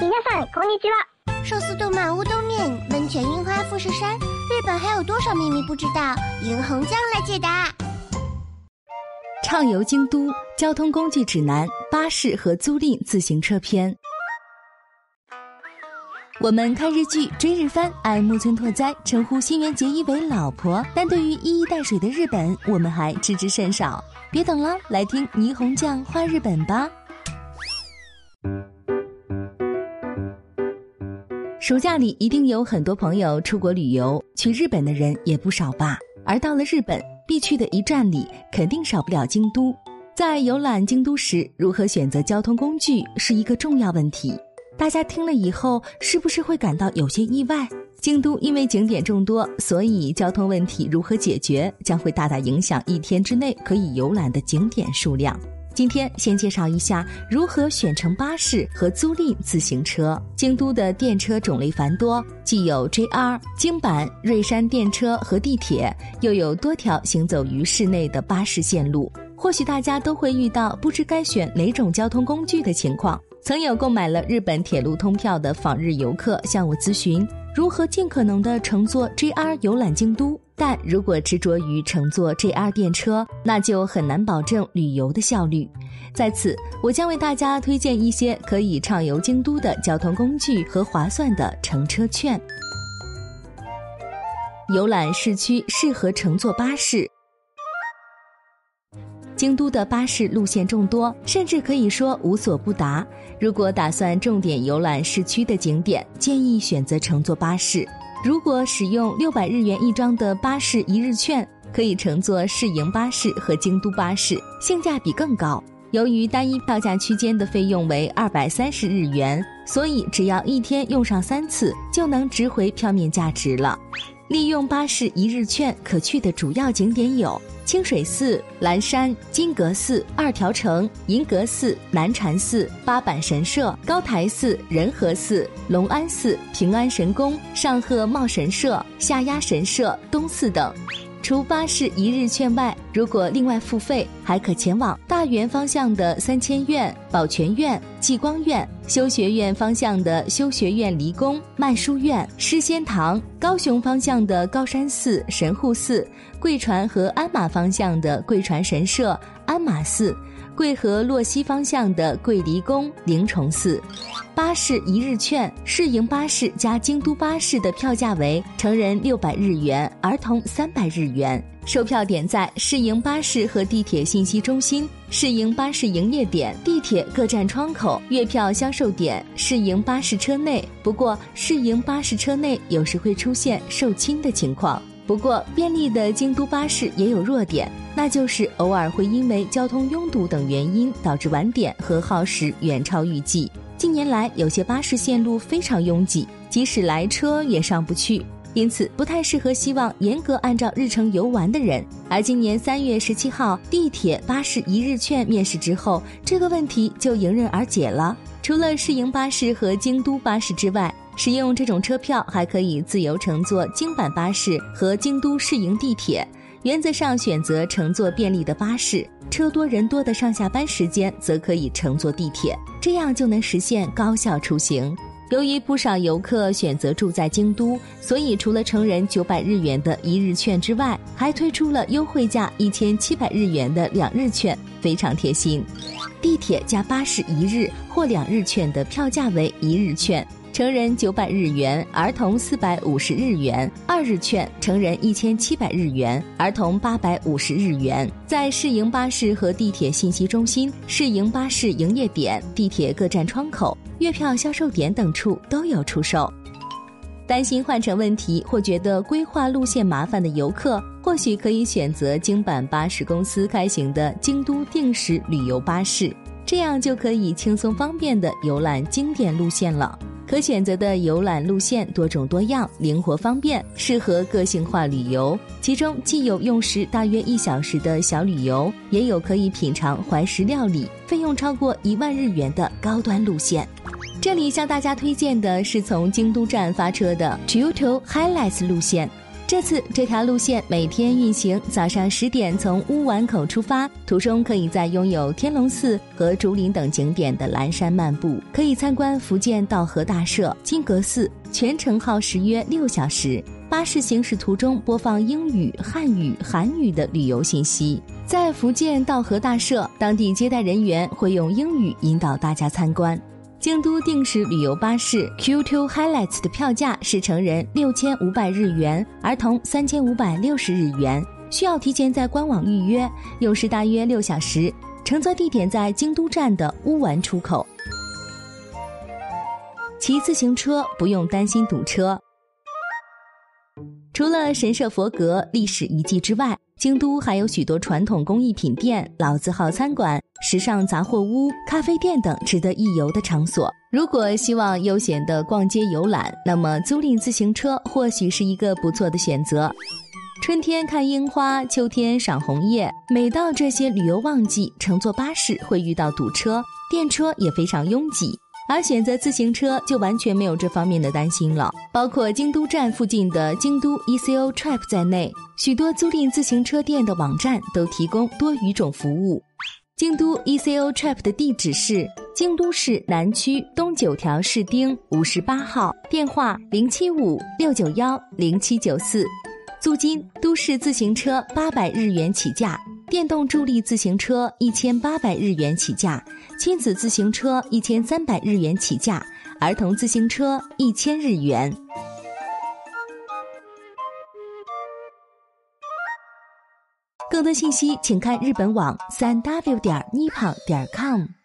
皆さんこんにちは。寿司动漫乌冬面，温泉樱花富士山，日本还有多少秘密不知道？银红酱来解答。畅游京都交通工具指南：巴士和租赁自行车篇。我们看日剧、追日番，爱木村拓哉，称呼新垣结衣为老婆，但对于一衣带水的日本，我们还知之甚少。别等了，来听霓虹酱画日本吧。 暑假里一定有很多朋友出国旅游，去日本的人也不少吧。而到了日本，必去的一站里肯定少不了京都。在游览京都时，如何选择交通工具是一个重要问题。大家听了以后，是不是会感到有些意外？京都因为景点众多，所以交通问题如何解决，将会大大影响一天之内可以游览的景点数量。今天先介绍一下如何选乘巴士和租赁自行车。京都的电车种类繁多，既有 JR、京阪、瑞山电车和地铁，又有多条行走于市内的巴士线路。或许大家都会遇到不知该选哪种交通工具的情况。曾有购买了日本铁路通票的访日游客向我咨询。如何尽可能的乘坐 JR 游览京都？但如果执着于乘坐 JR 电车，那就很难保证旅游的效率。在此，我将为大家推荐一些可以畅游京都的交通工具和划算的乘车券。游览市区适合乘坐巴士。京都的巴士路线众多，甚至可以说无所不达。如果打算重点游览市区的景点，建议选择乘坐巴士。如果使用六百日元一张的巴士一日券，可以乘坐市营巴士和京都巴士，性价比更高。由于单一票价区间的费用为二百三十日元，所以只要一天用上三次，就能值回票面价值了。利用巴士一日券可去的主要景点有清水寺、蓝山、金阁寺、二条城、银阁寺、南禅寺、八坂神社、高台寺、仁和寺、龙安寺、平安神宫、上贺茂神社、下鸭神社、东寺等。除巴士一日券外，如果另外付费，还可前往大园方向的三千院、保全院、济光院；修学院方向的修学院离宫、曼书院、诗仙堂；高雄方向的高山寺、神户寺；贵船和鞍马方向的贵船神社、鞍马寺。贵和洛西方向的桂离宫、灵崇寺，巴士一日券，市营巴士加京都巴士的票价为成人六百日元，儿童三百日元。售票点在市营巴士和地铁信息中心、市营巴士营业点、地铁各站窗口、月票销售点、市营巴士车内。不过，市营巴士车内有时会出现售罄的情况。不过，便利的京都巴士也有弱点。那就是偶尔会因为交通拥堵等原因导致晚点和耗时远超预计。近年来，有些巴士线路非常拥挤，即使来车也上不去，因此不太适合希望严格按照日程游玩的人。而今年三月十七号地铁巴士一日券面世之后，这个问题就迎刃而解了。除了市营巴士和京都巴士之外，使用这种车票还可以自由乘坐京阪巴士和京都市营地铁。原则上选择乘坐便利的巴士，车多人多的上下班时间则可以乘坐地铁，这样就能实现高效出行。由于不少游客选择住在京都，所以除了成人九百日元的一日券之外，还推出了优惠价一千七百日元的两日券，非常贴心。地铁加巴士一日或两日券的票价为一日券。成人九百日元，儿童四百五十日元。二日券，成人一千七百日元，儿童八百五十日元。在市营巴士和地铁信息中心、市营巴士营业点、地铁各站窗口、月票销售点等处都有出售。担心换乘问题或觉得规划路线麻烦的游客，或许可以选择京阪巴士公司开行的京都定时旅游巴士，这样就可以轻松方便的游览经典路线了。可选择的游览路线多种多样，灵活方便，适合个性化旅游。其中既有用时大约一小时的小旅游，也有可以品尝怀石料理、费用超过一万日元的高端路线。这里向大家推荐的是从京都站发车的 Kyoto Highlights 路线。这次这条路线每天运行，早上十点从乌丸口出发，途中可以在拥有天龙寺和竹林等景点的蓝山漫步，可以参观福建道和大社、金阁寺，全程耗时约六小时。巴士行驶途中播放英语、汉语、韩语的旅游信息。在福建道和大社，当地接待人员会用英语引导大家参观。京都定时旅游巴士 Q2 Highlights 的票价是成人六千五百日元，儿童三千五百六十日元，需要提前在官网预约，用时大约六小时。乘坐地点在京都站的乌丸出口。骑自行车不用担心堵车。除了神社佛阁、历史遗迹之外，京都还有许多传统工艺品店、老字号餐馆、时尚杂货屋、咖啡店等值得一游的场所。如果希望悠闲的逛街游览，那么租赁自行车或许是一个不错的选择。春天看樱花，秋天赏红叶，每到这些旅游旺季，乘坐巴士会遇到堵车，电车也非常拥挤。而选择自行车就完全没有这方面的担心了。包括京都站附近的京都 ECO Trip 在内，许多租赁自行车店的网站都提供多语种服务。京都 ECO Trip 的地址是京都市南区东九条市町五十八号，电话零七五六九幺零七九四，租金都市自行车八百日元起价。电动助力自行车一千八百日元起价，亲子自行车一千三百日元起价，儿童自行车一千日元。更多信息请看日本网三 w 点 nippon 点 com。